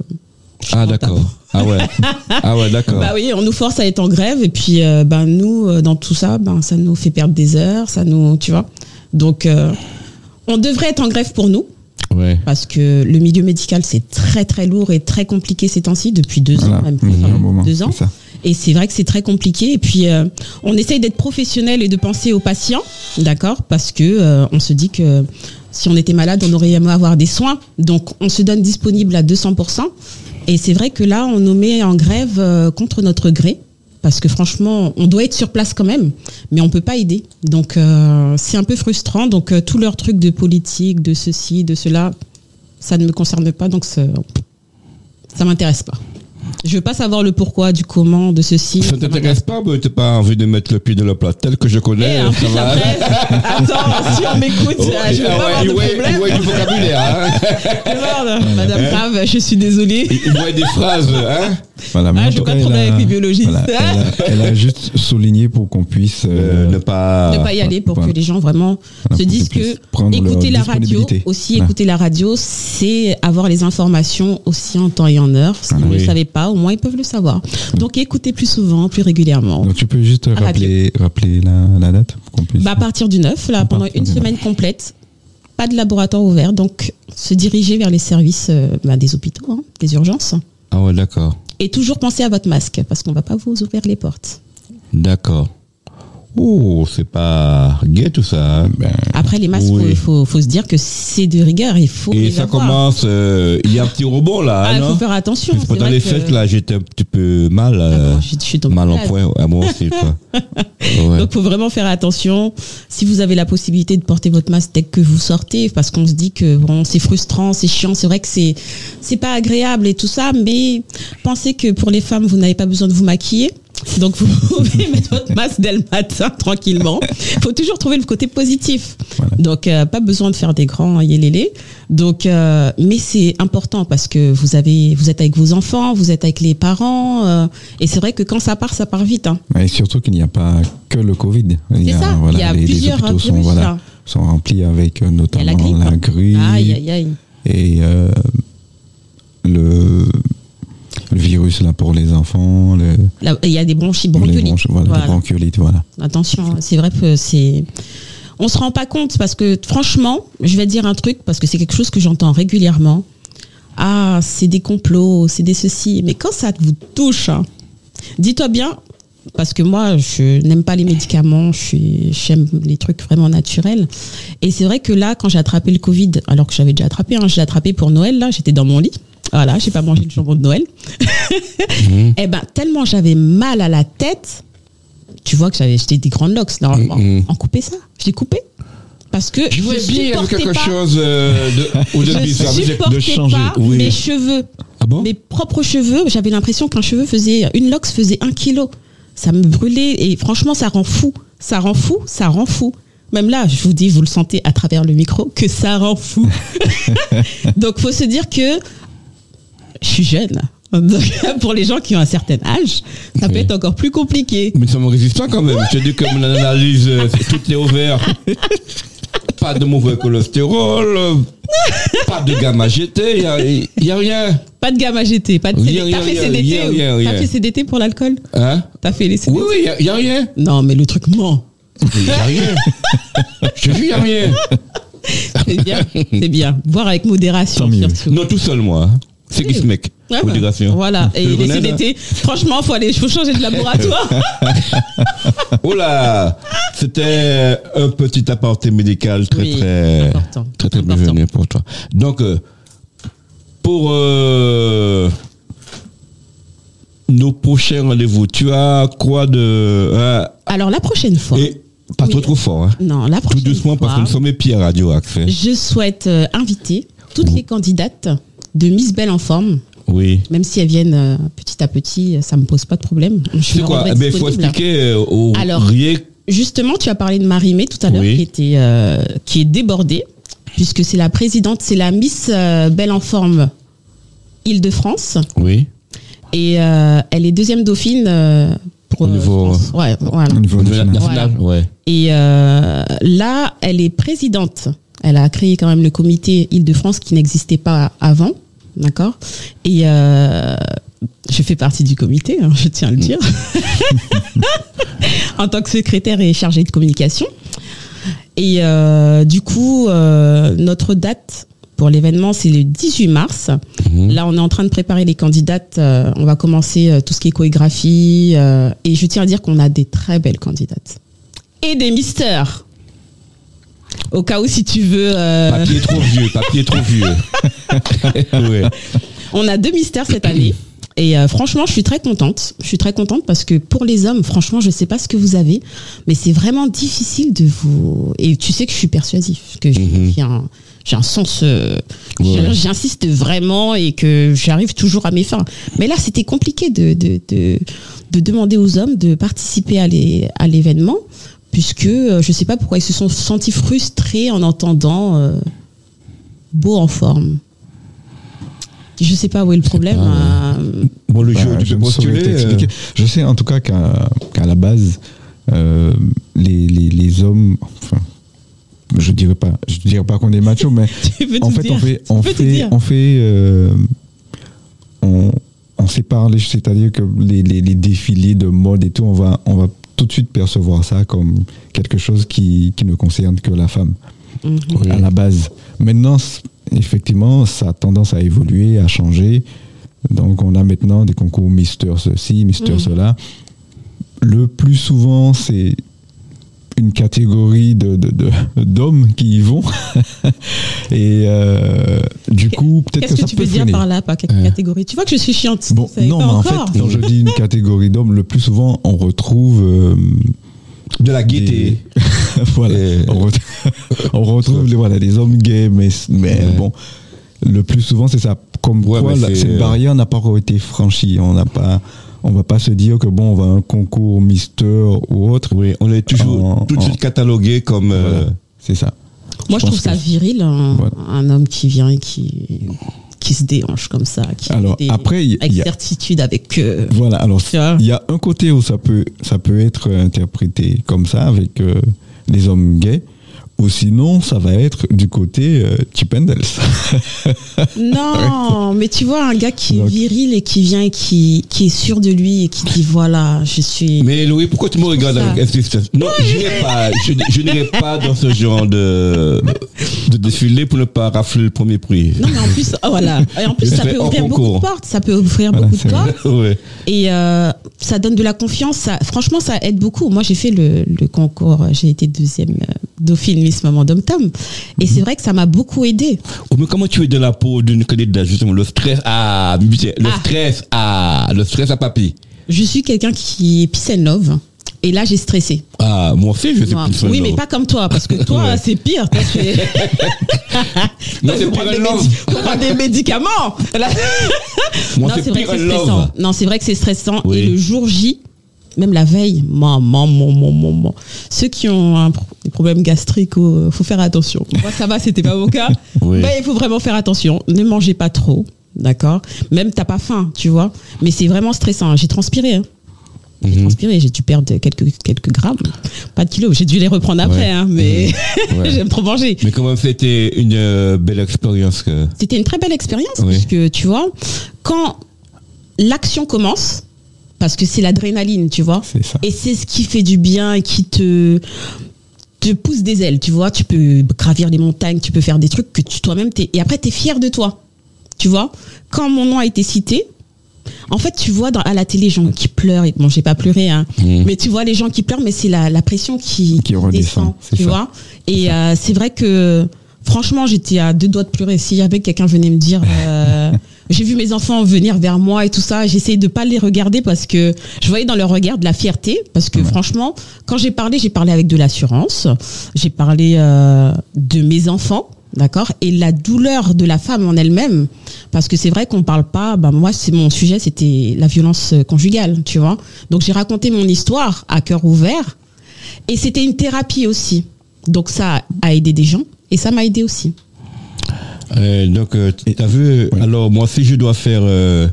Ah, d'accord. Ah ouais. (laughs) Ah ouais, d'accord. Bah oui, on nous force à être en grève et puis euh, ben nous euh, dans tout ça, ben ça nous fait perdre des heures, ça nous, tu vois. Donc euh, on devrait être en grève pour nous Ouais. parce que le milieu médical c'est très très lourd et très compliqué ces temps-ci depuis deux Voilà. ans même, enfin, un moment, deux ans. c'est ça. Et c'est vrai que c'est très compliqué. Et puis, euh, on essaye d'être professionnel et de penser aux patients, d'accord Parce que euh, on se dit que si on était malade, on aurait aimé avoir des soins. Donc, on se donne disponible à 200%. Et c'est vrai que là, on nous met en grève euh, contre notre gré. Parce que franchement, on doit être sur place quand même, mais on peut pas aider. Donc, c'est un peu frustrant. Donc, tous leurs trucs de politique, de ceci, de cela, ça ne me concerne pas. Donc, ça ça m'intéresse pas. Je veux pas savoir le pourquoi, du comment, de ceci. Ça ne t'intéresse pas, mais t'as pas envie de mettre le pied dans le plat tel que je connais. en ça va. après, (laughs) attends, si on m'écoute, Oh, je veux ah pas avoir ouais, de problème. ouais, du vocabulaire, hein. (laughs) Madame Grave, je suis désolée. Il voit des phrases, hein. Voilà, Ah, pas de problème a- avec les biologistes. voilà, elle, a, elle a juste souligné pour qu'on puisse Euh, euh, ne pas. ne pas y aller pour voilà. que les gens vraiment Voilà, se disent que écouter la radio, aussi Voilà. écouter la radio, c'est avoir les informations aussi en temps et en heure. Si vous ne Oui. le savez pas, au moins ils peuvent le savoir. Donc écoutez plus souvent, plus régulièrement. Donc tu peux juste rappeler, rappeler la, la date pour qu'on puisse. Bah, à partir du 9, là, pendant une semaine complète, pas de laboratoire ouvert, donc se diriger vers les services euh, bah, des hôpitaux, hein, des urgences. Ah ouais, d'accord. Et toujours penser à votre masque, parce qu'on va pas vous ouvrir les portes. D'accord. Oh, c'est pas gay tout ça. hein. Ben, Après, les masques, il Oui. faut, faut se dire que c'est de rigueur, il faut Et les ça avoir. commence. euh, Il y a un petit rebond là, Ah, il faut faire attention. Pendant les que- fêtes là, j'étais un petit peu mal. euh, Ah, je, je suis mal en point. À moi aussi. (laughs) Ouais. Donc, faut vraiment faire attention. Si vous avez la possibilité de porter votre masque dès que vous sortez, parce qu'on se dit que bon, c'est frustrant, c'est chiant, c'est vrai que c'est c'est pas agréable et tout ça, mais pensez que pour les femmes, vous n'avez pas besoin de vous maquiller. Donc, vous (laughs) pouvez mettre votre masque dès le matin, tranquillement. faut toujours trouver le côté positif. Voilà. Donc, euh, pas besoin de faire des grands yélélés. Donc, euh, mais c'est important parce que vous avez, vous êtes avec vos enfants, vous êtes avec les parents, euh, et c'est vrai que quand ça part, ça part vite. Hein. Et surtout qu'il n'y a pas que le Covid. Il y a, ça, voilà, il y a les, les plusieurs hôpitaux sont, voilà, là. sont remplis avec Il notamment la grippe. la grippe Aïe, aïe, aïe. et le, le virus là pour les enfants, le, Il y a des bronchites, les bronchiolites. bronches- voilà, Voilà. les bronchiolites, voilà. Attention, hein, c'est vrai que c'est. On se rend pas compte parce que franchement, je vais dire un truc parce que c'est quelque chose que j'entends régulièrement. Ah, c'est des complots, c'est des ceci. Mais quand ça vous touche, hein, dis-toi bien, parce que moi, je n'aime pas les médicaments, je j'aime les trucs vraiment naturels. Et c'est vrai que là, quand j'ai attrapé le Covid, alors que j'avais déjà attrapé, hein, j'ai attrapé pour Noël, là, j'étais dans mon lit. Voilà, j'ai pas mangé le jambon de Noël. (laughs) Eh ben, tellement j'avais mal à la tête, tu vois que j'avais j'étais des grandes locks normalement. Mhm. En couper ça, je l'ai coupé parce que Je voulais bien quelque pas- chose euh, de, (laughs) ou de je bizarre. supportais changer, pas oui. mes cheveux, Ah bon mes propres cheveux. J'avais l'impression qu'un cheveu faisait une lox faisait un kilo. Ça me brûlait et franchement ça rend fou, ça rend fou, ça rend fou. Même là, je vous dis, vous le sentez à travers le micro que ça rend fou. (laughs) Donc faut se dire que je suis jeune. Donc, pour les gens qui ont un certain âge, ça peut Oui. être encore plus compliqué. Mais nous sommes résistants quand même. Je te dis que mon analyse, euh, tout est ouvert. Pas de mauvais cholestérol, euh, pas de gamma GT, il n'y a, rien. Pas de gamma GT, pas de CDT. T'as rien, fait CDT rien, ou- rien, T'as rien. fait CDT pour l'alcool Hein T'as fait les CDT Oui, oui, il n'y a, rien. Non, mais le truc ment. Il n'y a rien. Je dis, il n'y a rien. C'est bien, c'est bien. Boire avec modération, surtout. Non, tout seul, moi. C'est qui ce mec Ouais, bah, Modération. Voilà. Et connais, là l'été. Franchement, faut aller, faut changer de laboratoire. (laughs) Oh là C'était un petit aparté médical très, Oui, très, important. très, très Important. bienvenu pour toi. Donc, euh, pour euh, nos prochains rendez-vous, tu as quoi de... hein, Alors, la prochaine fois. et pas Oui. trop trop fort, hein? Non, la Tout prochaine doucement, parce que nous sommes épis à Radio Axe. Je souhaite euh, inviter toutes les candidates de Miss Belle en forme. Oui. Même si elles viennent euh, petit à petit, ça me pose pas de problème. Je C'est quoi? Eh ben, Il faut expliquer euh, aux Alors, rien Justement, tu as parlé de Marie-Mé tout à l'heure, Oui. qui, était, euh, qui est débordée, puisque c'est la présidente, c'est la Miss euh, Belle en forme Île-de-France. Oui. Et euh, elle est deuxième dauphine euh, pour. Au niveau-. Ouais, voilà. Au niveau national. ouais. Et euh, là, elle est présidente. Elle a créé quand même le comité Île-de-France qui n'existait pas avant. D'accord Et euh, je fais partie du comité, hein, je tiens à le dire. (laughs) en tant que secrétaire et chargée de communication. Et euh, du coup, euh, notre date pour l'événement, c'est le 18 mars. Mhm. Là, on est en train de préparer les candidates. Euh, on va commencer tout ce qui est chorégraphie. et je tiens à dire qu'on a des très belles candidates. Et des mystères. Au cas où, si tu veux. euh, Papier trop vieux, papier trop vieux. (laughs) ouais. on a deux mystères cette année. Et euh, franchement, je suis très contente. Je suis très contente parce que pour les hommes, franchement, je sais pas ce que vous avez, mais c'est vraiment difficile de vous. Et tu sais que je suis persuasif, que j'ai Mhm. j'ai un, sens. euh, Ouais. J'insiste vraiment et que j'arrive toujours à mes fins. Mais là, c'était compliqué de, de, de, de demander aux hommes de participer à l'événement, puisque euh, je sais pas pourquoi ils se sont sentis frustrés en entendant euh, beau en forme. Je sais pas où est le problème. Ah euh, Bon, le Bah, jeu, tu peux ne postuler. euh, Je sais en tout cas qu'à la base, euh, les, les, les hommes, enfin, je dirais pas, je dirais pas qu'on est macho, mais (laughs) en fait, on fait, on fait, on fait, euh, on, on sépare les, c'est-à-dire que les, les, les défilés de mode et tout, on va, on va tout de suite percevoir ça comme quelque chose qui, qui ne concerne que la femme Mhm. Oui. à la base. Maintenant, effectivement, ça a tendance à évoluer, à changer. Donc, on a maintenant des concours Mister ceci, Mister Mhm. cela. Le plus souvent, c'est une catégorie de, de- de- d'hommes qui y vont. (laughs) Et euh, du coup, peut-être Qu'est-ce que, que, ça tu peut veux dire freiner. par là, par quelle Euh. catégorie? Tu vois que je suis chiante. Bon, non, mais en fait, quand je dis une (laughs) catégorie d'hommes, le plus souvent, on retrouve. euh, De la gaieté. (laughs) voilà. Et- On, ret- on retrouve les, voilà, les hommes gays, mais, mais Ouais. bon, le plus souvent, c'est ça. Comme Ouais, quoi, la- cette barrière n'a pas encore été franchie. On n'a pas. On va pas se dire que bon, on va à un concours Mister ou autre. Oui, on est toujours En- tout de suite catalogué comme. euh. C'est ça. Moi, je, trouve ça viril, un, Voilà. un homme qui vient et qui, qui se déhanche comme ça. Qui Alors, des- après, il y- avec il y a- certitude, avec. euh, Voilà, alors il y a un côté où ça peut, ça peut être interprété comme ça avec euh, les hommes gays, ou sinon ça va être du côté euh, Chip. (laughs) Non, mais tu vois, un gars qui est viril et qui vient et qui, qui est sûr de lui et qui dit voilà, je suis. Mais Louis, pourquoi tu me regardes avec insistance Non, je n'irai pas, je, je n'irai pas dans ce genre de, de défilé pour ne pas rafler le premier prix. Non, mais en plus, oh, voilà. Et en plus, ça peut ouvrir beaucoup concours. de portes. Ça peut ouvrir Voilà, beaucoup de portes. ouais. Et euh, ça donne de la confiance. Ça, franchement, ça aide beaucoup. Moi, j'ai fait le, le concours. J'ai été deuxième euh, dauphine Miss Maman Dom Tom. Et c'est vrai que ça m'a beaucoup aidé. Oh, mais comment tu es de la peau d'une candidate justement le stress à le Ah. stress à le stress à papy? Je suis quelqu'un qui est peace and love. Et là, j'ai stressé. Ah, moi aussi je plus oui, mais pas comme toi, parce que (laughs) toi, Ouais. c'est pire. Toi, tu es- (laughs) Moi, c'est pire des love. médi- médicaments. (laughs) Moi non, c'est vrai que c'est stressant. Non, c'est vrai que c'est stressant. Oui. Et le jour J, même la veille, maman, maman, maman. Ceux qui ont un des problèmes gastriques, il faut faire attention. Moi, ça va, c'était pas mon cas. (laughs) Oui. Mais il faut vraiment faire attention. Ne mangez pas trop. D'accord? Même t'as pas faim, tu vois. Mais c'est vraiment stressant. J'ai transpiré. hein. J'ai Mhm. transpiré, j'ai dû perdre quelques, quelques grammes. Pas de kilos. J'ai dû les reprendre après, Ouais. hein, mais (laughs) Ouais. j'aime trop manger. Mais quand même c'était une euh, belle expérience que. C'était une très belle expérience Oui. puisque tu vois, quand l'action commence, parce que c'est l'adrénaline, tu vois, C'est ça. et c'est ce qui fait du bien et qui te te pousse des ailes, tu vois. Tu peux gravir les montagnes, tu peux faire des trucs que tu toi-même t'es. Et après, t'es fier de toi, tu vois. Quand mon nom a été cité, en fait, tu vois dans, à la télé les gens qui pleurent. Et, bon, j'ai pas pleuré, hein. Mhm. Mais tu vois les gens qui pleurent, mais c'est la, la pression qui, Qui redescend, descend, tu ça. vois. Et euh, c'est vrai que franchement, j'étais à deux doigts de pleurer. S'il y avait quelqu'un venait me dire, euh, (laughs) j'ai vu mes enfants venir vers moi et tout ça, j'essayais de pas les regarder parce que je voyais dans leur regard de la fierté. Parce que franchement, quand j'ai parlé, j'ai parlé avec de l'assurance, j'ai parlé euh, de mes enfants. D'accord Et la douleur de la femme en elle-même, parce que c'est vrai qu'on parle pas, bah moi, c'est mon sujet, c'était la violence conjugale, tu vois. Donc j'ai raconté mon histoire à cœur ouvert, et c'était une thérapie aussi. Donc ça a aidé des gens, et ça m'a aidé aussi. Euh, donc, euh, tu as vu, Oui. alors moi, si je dois faire euh,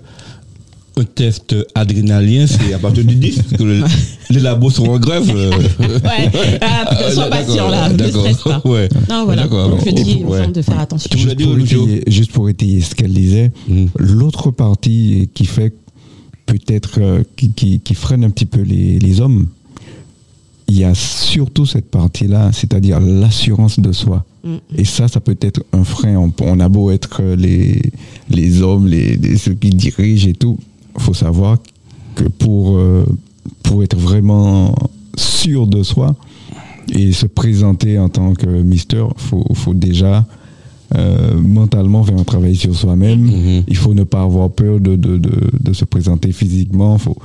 un test adrénalien, c'est à partir du 10, parce que le- (laughs) les labos sont en grève. euh. Ouais, (laughs) ah, sois Ah, patient là, ne d'accord, stresse pas. Ouais. Non, voilà, donc je dis aux Ouais. gens de faire attention. Tu voulais Juste pour, étayer, juste pour étayer ce qu'elle disait, Mm. l'autre partie qui fait peut-être euh, qui, qui- qui freine un petit peu les, les hommes, il y a surtout cette partie-là, c'est-à-dire l'assurance de soi. Mm. Et ça, ça peut être un frein. On, on a beau être les, les hommes, les, les- ceux qui dirigent et tout, faut savoir que pour, euh, pour être vraiment sûr de soi et se présenter en tant que mister, faut, faut déjà euh, mentalement faire un travail sur soi-même. Mhm. Il faut ne pas avoir peur de, de, de, de se présenter physiquement. Faut,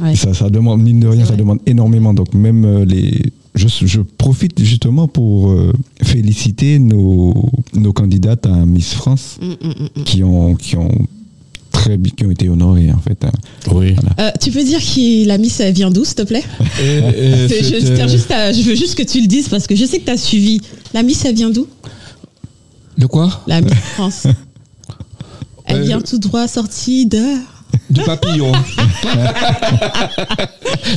Ouais. ça, ça demande, mine de rien, ça demande énormément. Donc même euh, les... Je, je profite justement pour euh, féliciter nos, nos candidates à Miss France Mm, mm, mm, mm. qui ont, qui ont très qui ont été honorées en fait. hein. Oui. Euh, tu peux dire que la Miss elle vient d'où, s'il te plaît? Et, et (laughs) C'est- je, euh, juste à- je veux juste que tu le dises parce que je sais que tu as suivi. La Miss, elle vient d'où? De quoi? La Miss France. (laughs) Elle vient tout droit sortie de. Du papillon. (laughs)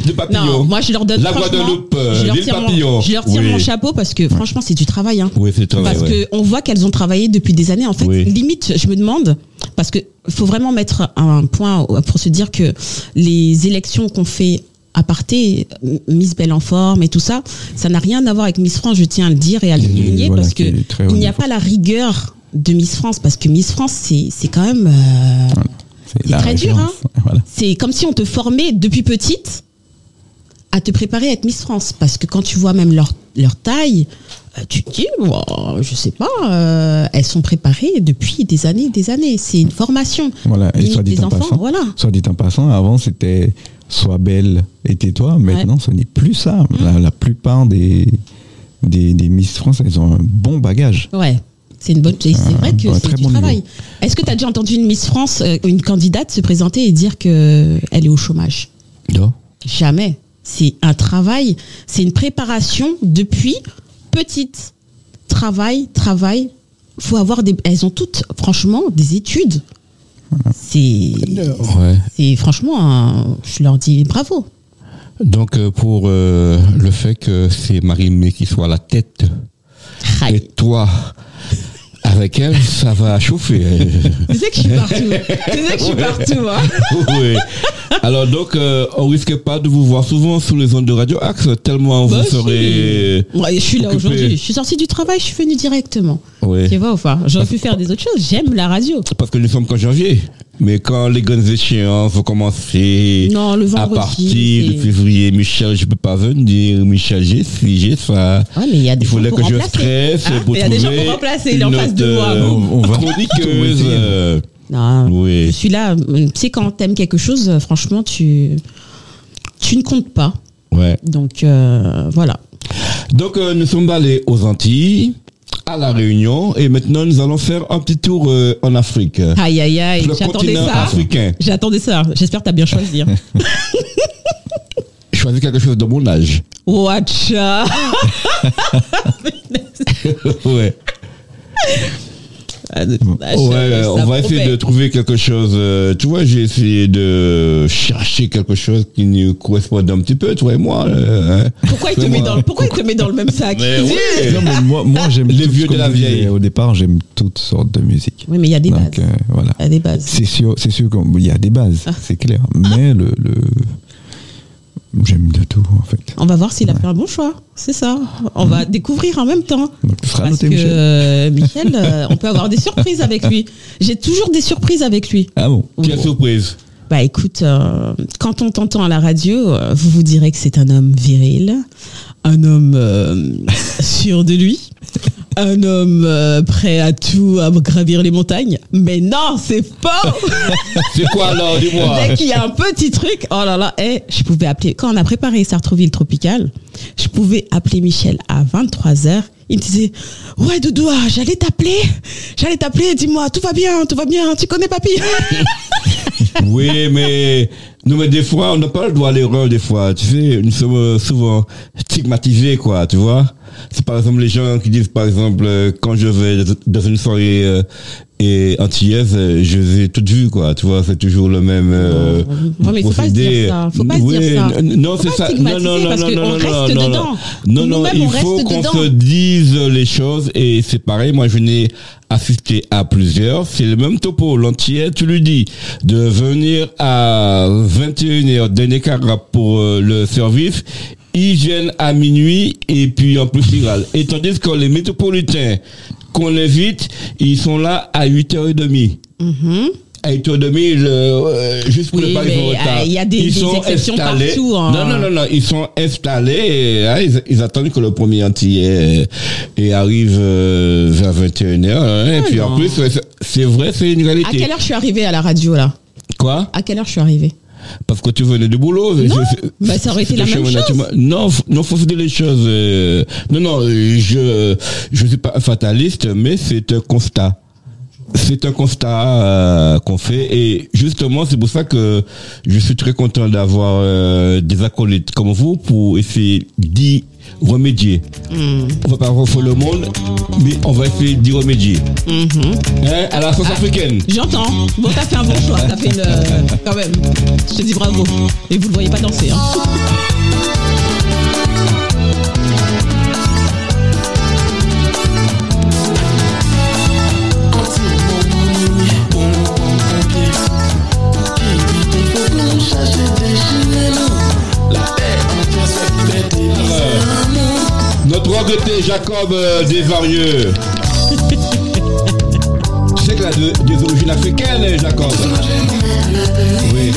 de papillon. Non, moi je leur donne La Guadeloupe, euh, je leur tire, papillon. mon, je leur tire Oui. mon chapeau parce que franchement c'est du travail. Hein. Oui, c'est très Parce vrai. ouais. que on voit qu'elles ont travaillé depuis des années. En fait, Oui. limite, je me demande, parce que faut vraiment mettre un point pour se dire que les élections qu'on fait à parté, Miss Belle en forme et tout ça, ça n'a rien à voir avec Miss France, je tiens à le dire et à le souligner voilà, parce que il n'y a pas la rigueur de Miss France parce que Miss France c'est c'est quand même euh, C'est très dur. Voilà. c'est comme si on te formait depuis petite à te préparer à être Miss France. Parce que quand tu vois même leur, leur taille, euh, tu te dis, Wow, je sais pas, euh, elles sont préparées depuis des années et des années. C'est une formation. Voilà. Et soit dit des en enfants, passant, voilà. soit dit en passant, avant c'était sois belle et tais-toi. Maintenant, ce n'est plus ça. La, la plupart des, des, des Miss France, elles ont un bon bagage. Ouais. C'est une bonne. C'est c'est vrai que c'est du bon travail. Est-ce que tu as déjà entendu une Miss France, euh, une candidate se présenter et dire que elle est au chômage? Non. Jamais. C'est un travail, c'est une préparation depuis petite. Travail, travail. Faut avoir des. Elles ont toutes, franchement, des études. C'est, Ouais. c'est franchement, un- je leur dis bravo. Donc, euh, pour euh, le fait que c'est Marie-Mé qui soit à la tête et toi avec elle, ça va chauffer. Tu sais que je suis partout. tu sais que je suis partout. Hein. oui. Alors donc, euh, on risque pas de vous voir souvent sur les ondes de Radio Axe, tellement Bah, vous si. serez... Ouais, je suis là aujourd'hui. Je suis sortie du travail, je suis venue directement. Oui. Tu vois pas J'aurais pu faire des autres choses. J'aime la radio. Parce que nous sommes qu'en janvier. Mais quand les grandes échéances vont commencer Non, le à partir de février, Michel, je peux pas venir. Michel, j'ai ci, j'ai ça. Ouais, mais il y a des Il que pour je remplacer. stresse pour Il y a des gens pour remplacer. Il est en face de moi. euh, On- on va- chroniqueuse. euh, Non, Oui. je suis là. Tu sais, quand t'aimes quelque chose, euh, franchement, tu, tu ne comptes pas. ouais. Donc, euh, voilà. Donc euh, nous sommes allés aux Antilles, à la Réunion, et maintenant nous allons faire un petit tour euh, en Afrique. Aïe, aïe, aïe. Le J'attendais ça. africain. J'attendais ça. J'espère que t'as bien choisi. hein. (laughs) Choisis quelque chose de mon âge. Watcha. (laughs) ouais. (laughs) Ah, Ouais, on va essayer de trouver quelque chose. euh, tu vois, j'ai essayé de chercher quelque chose qui nous corresponde un petit peu, toi et moi. euh, hein. Pourquoi il te met dans le, pourquoi il te met dans le même sac? Mais Oui. ouais. Non, mais moi, moi j'aime Les vieux de la vieille. Au départ, j'aime toutes sortes de musique. Oui, mais il y a des bases. Euh, voilà. Il y a des bases. C'est sûr, c'est sûr qu'il y a des bases, Ah. c'est clair. Mais le, le- j'aime de tout, en fait. On va voir s'il a fait un bon choix. C'est ça. On va découvrir en même temps. Donc, tu seras Parce noté, que Michel. euh, Michel, euh, on peut avoir des surprises avec lui. J'ai toujours des surprises avec lui. Ah bon Quelle surprise. Bah écoute, euh, quand on t'entend à la radio, euh, vous vous direz que c'est un homme viril, un homme euh, (laughs) sûr de lui, un homme euh, prêt à tout, à gravir les montagnes. Mais non, c'est faux. (laughs) C'est quoi alors, dis-moi. Dès qu'il y a un petit truc, oh là là, eh, je pouvais appeler, quand on a préparé Sartreville Tropical, je pouvais appeler Michel à 23h. Il me disait, ouais, Doudou, ah, j'allais t'appeler, j'allais t'appeler, dis-moi, tout va bien, tout va bien, tu connais papy? (laughs) Oui, mais non, mais des fois, on n'a pas le droit à l'erreur, des fois. Tu sais, nous sommes euh, souvent stigmatisés, quoi, tu vois. C'est par exemple les gens qui disent, par exemple, euh, quand je vais dans une soirée euh, et antillaise, euh, je les ai toutes vues, quoi, tu vois. C'est toujours le même euh, Non, mais faut pas se dire procédé. ça, faut pas Oui, dire ça. Non, c'est ça. Non, non, non, non, non, reste non, dedans. non, non, il on faut qu'on se dise les choses et c'est pareil. Moi, je n'ai assisté à plusieurs. C'est le même topo. L'entier, tu lui dis de venir à 21h, dernier carap pour euh, le service. Ils viennent à minuit et puis en plus ils râlent. Et tandis que les métropolitains qu'on invite, ils sont là à 8h30. À 8h30, le, euh, juste pour Oui, ne pas être en retard. il y a des- Ils des sont exceptions installés. partout, hein. Non, non, non, non, ils sont installés et hein, ils, ils attendent que le premier entier euh, et arrive euh, vers 21h. hein, et puis en plus, c'est- vrai, c'est une À réalité. quelle heure je suis arrivée à la radio là? Quoi? À quelle heure je suis arrivée? Parce que tu venais du boulot. Non, Je- bah, ça aurait été la même chose. naturel. Non, non, faut se dire les choses. euh, non, non, euh, je je suis pas un fataliste, mais c'est un constat. C'est un constat euh, qu'on fait et justement c'est pour ça que je suis très content d'avoir euh, des acolytes comme vous pour essayer d'y remédier. Hmm. On va pas refaire le monde, mais on va essayer d'y remédier. Mhm. Hein, à la sauce africaine. J'entends. Bon, t'as fait un bon choix. T'as fait une. euh, quand même. Je te dis bravo. Et vous le voyez pas danser. Hein. Regretté Jacob euh, Desvarieux. (laughs) tu sais qu'il a de- des origines africaines, Jacob. Oui.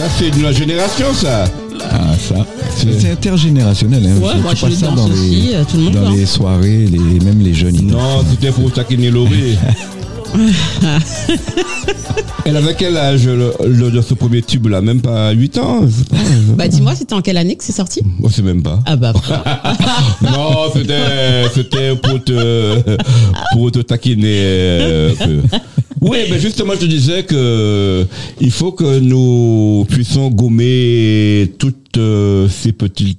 Ça, c'est de la génération, ça. Ah, ça. C'est intergénérationnel. Hein. Ouais, Tu moi, je ça dans les, euh, tout le monde dans les soirées, les, même les jeunes. ils Non, c'était pour taquiner Laurie. (laughs) Elle avait quel âge le, le- de ce premier tube là? Même pas 8 ans. Bah dis-moi, c'était en quelle année que c'est sorti? Oh, c'est même pas. Ah bah (laughs) non, c'était, c'était pour te, pour te taquiner euh. Oui, mais justement, je te disais que il faut que nous puissions gommer toutes euh, ces petites,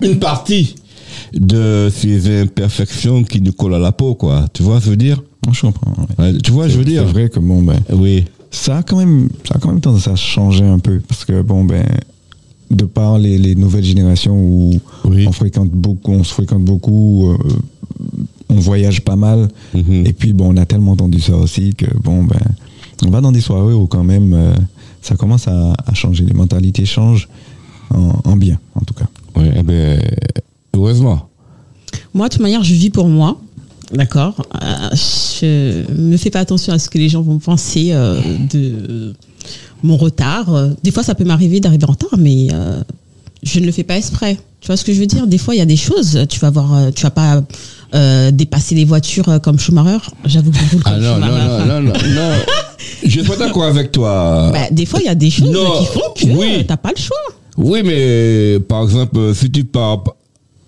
une partie de ces imperfections qui nous collent à la peau, quoi. Tu vois, ce que je veux dire? Je comprends. ouais. Ouais, Tu vois, je veux dire? C'est vrai que bon, ben, Oui. ça a quand même, ça a quand même tendance à changer un peu parce que bon, ben, de par les, les nouvelles générations où Oui. on fréquente beaucoup, on se fréquente beaucoup, euh, on voyage pas mal. Mhm. Et puis bon, on a tellement entendu ça aussi que bon, ben, on va dans des soirées où quand même euh, ça commence à, à changer, les mentalités changent en, en bien, en tout cas. Oui, eh ben, heureusement. Moi, de toute manière, je vis pour moi. D'accord? Euh, Je ne fais pas attention à ce que les gens vont penser euh, de mon retard. Des fois, ça peut m'arriver d'arriver en retard, mais euh, je ne le fais pas exprès. Tu vois ce que je veux dire? Des fois, il y a des choses, tu vas voir, tu vas pas euh, dépasser les voitures euh, comme Schumacher. J'avoue que comme Ah non, non, Schumacher. non, non, non, non. (laughs) Je suis pas d'accord avec toi. Bah, des fois, il y a des choses Non, qui font que oui. t'as pas le choix. Oui, mais par exemple, si tu pars,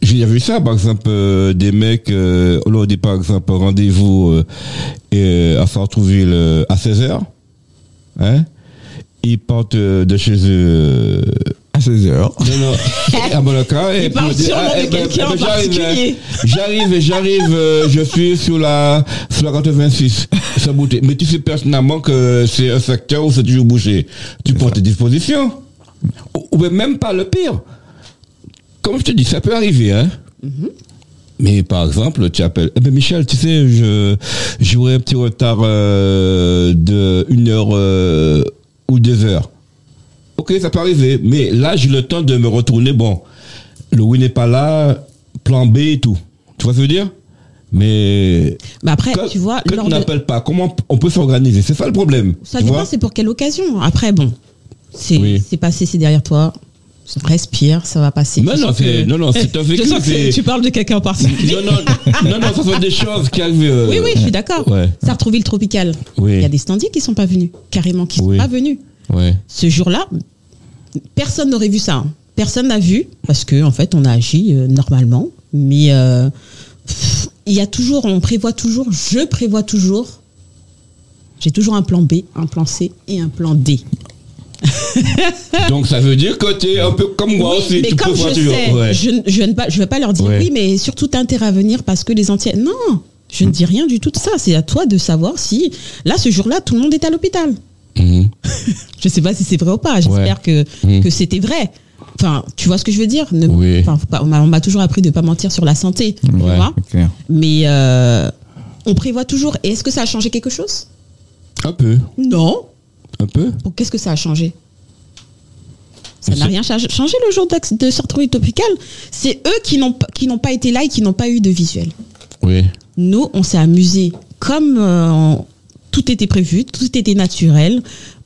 j'ai vu ça, par exemple, euh, des mecs, euh, dit par exemple rendez-vous euh, et, à Sartrouville à 16h, hein, ils partent de chez eux À 16 heures. non, non, à Monaco. Et parlent puis, sûrement ah, de eh ben, quelqu'un eh ben, en j'arrive, particulier. J'arrive, et j'arrive, euh, je suis sur la, sur la 86, ça bouteille. Mais tu sais personnellement que c'est un secteur où c'est toujours bouché. Tu prends tes dispositions. Ou, ou même pas le pire. Comme je te dis, ça peut arriver, hein. Mhm. Mais par exemple, tu appelles, eh ben Michel, tu sais, je j'aurai un petit retard euh, de une heure euh, ou deux heures. Ok, ça peut arriver, mais là j'ai le temps de me retourner. Bon, le oui n'est pas là, plan B et tout. Tu vois ce que je veux dire? Mais Mais après, tu vois, lors tu de- pas, comment on peut s'organiser? C'est ça le problème. Ça tu dépend, c'est pour quelle occasion. Après, bon, c'est Oui. passé, c'est derrière toi. Respire, ça va passer. Non, non, c'est- que- non, non, c'est un (laughs) vécu, que tu parles de quelqu'un en particulier. non, non, non, non, ce sont des choses qui arrivent. euh, Oui, oui, je suis d'accord. Ouais. Sartrouville Tropical. Oui. Il y a des standiers qui sont pas venus, carrément, qui sont Oui. pas venus. Ouais. Ce jour-là, personne n'aurait vu ça. hein. Personne n'a vu, parce que en fait, on a agi euh, normalement. Mais euh, pff, il y a toujours, on prévoit toujours, je prévois toujours. J'ai toujours un plan B, un plan C et un plan D. (laughs) Donc ça veut dire que tu es un peu comme moi Oui, aussi. mais tu comme je toujours. sais, Ouais. je, ne- je ne pas, je vais pas leur dire Ouais. oui, mais surtout t'as intérêt à venir parce que les entiers. Non, je ne dis rien du tout de ça. C'est à toi de savoir si là ce jour-là tout le monde est à l'hôpital. Mhm. Je sais pas si c'est vrai ou pas. J'espère que Mhm. que c'était vrai. Enfin, tu vois ce que je veux dire? Ne- Oui. on m'a toujours appris de pas mentir sur la santé, tu Ouais. vois? C'est clair. Mais euh, on prévoit toujours. Et est-ce que ça a changé quelque chose? Un peu. Non. Un peu. Qu'est-ce que ça a changé? Ça n'a rien changé le jour de Sartrouville Tropical. C'est eux qui n'ont pas- qui n'ont pas été là et qui n'ont pas eu de visuel. Oui. Nous, on s'est amusés comme euh, on- tout était prévu, tout était naturel.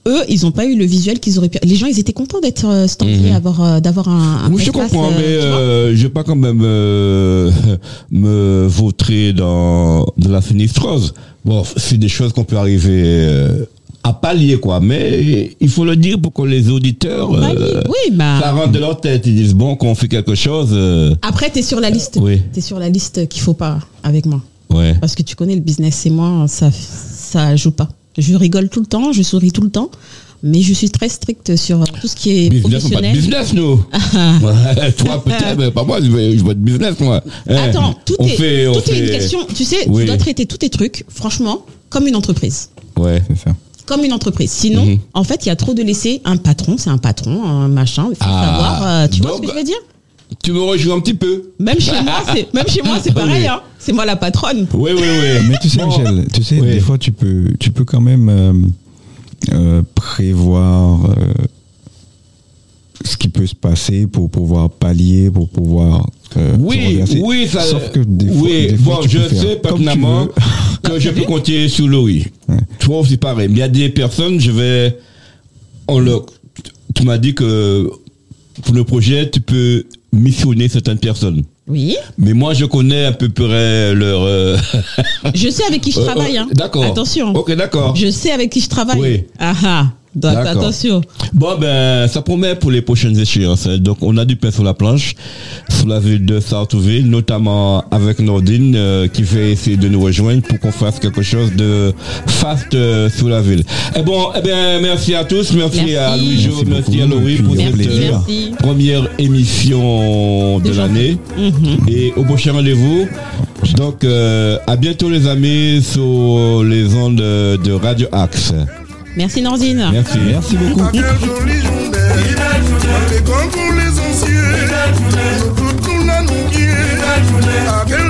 Eux, ils n'ont pas eu le visuel qu'ils auraient pu. Les gens, ils étaient contents d'être euh, standés, Mhm. euh, d'avoir un. un Oui, je comprends, euh, mais euh, je vais pas quand même euh, (laughs) me vautrer dans de la sinistrose. Bon, c'est des choses qu'on peut arriver à pallier, quoi. Mais il faut le dire pour que les auditeurs, Bah, euh, oui, bah. ça rentre de leur tête. Ils disent bon, qu'on fait quelque chose. euh, Après, tu es sur la liste. Oui. Tu es sur la liste qu'il faut pas avec moi. Ouais. Parce que tu connais le business et moi, ça, ça joue pas. Je rigole tout le temps, je souris tout le temps, mais je suis très stricte sur tout ce qui est Business, on pas de professionnel. business, nous. (laughs) Toi, peut-être, mais pas moi, je veux de business, moi. Attends, tout, on est, fait, on est une question. Tu sais, Oui. tu dois traiter tous tes trucs, franchement, comme une entreprise. Ouais. C'est ça. Comme une entreprise. Sinon, Mhm. en fait, il y a trop de laisser un patron, c'est un patron, un machin. Il faut Ah, savoir. euh, tu vois ce que je veux dire? Tu me rejoins un petit peu. Même chez moi, c'est même chez moi, c'est pareil. Oui. Hein. C'est moi la patronne. Oui, oui, oui. (laughs) Mais tu sais, Bon. Michel, tu sais, Oui. des fois, tu peux, tu peux quand même euh, euh, prévoir euh, ce qui peut se passer pour pouvoir pallier, pour pouvoir. euh, Oui, oui, ça. Sauf que des fois, oui, des fois, bon, tu je sais comme tu pertinemment veux. (laughs) que je peux (laughs) compter sur le oui. Ouais. Tu vois aussi pareil. Mais il y a des personnes, je vais. On le, tu m'as dit que pour le projet, tu peux missionner certaines personnes. Oui. Mais moi, je connais à peu près leur. euh, Je sais avec qui je (laughs) Euh, travaille. euh, hein. d'accord. Attention. Ok, d'accord. Je sais avec qui je travaille. Oui. Ah ah. Donc, attention. Bon, ben, ça promet pour les prochaines échéances. Donc, on a du pain sur la planche, sur la ville de Sartrouville, notamment avec Nordine, euh, qui fait essayer de nous rejoindre pour qu'on fasse quelque chose de fast euh, sur la ville. Eh bon, eh bien, merci à tous. Merci, Merci. à Louis-Jo, Merci à Laurie Et puis, pour cette plaisir. euh, Merci. première émission de De l'année. Mhm. Et au prochain rendez-vous. Donc, euh, à bientôt les amis sur les ondes de Radio Axe. Merci Nordine. Merci. Merci beaucoup. Ah, quelle jolie journée. C'est comme pour les anciens. Nous toutes nous la nous guier. Ah, quelle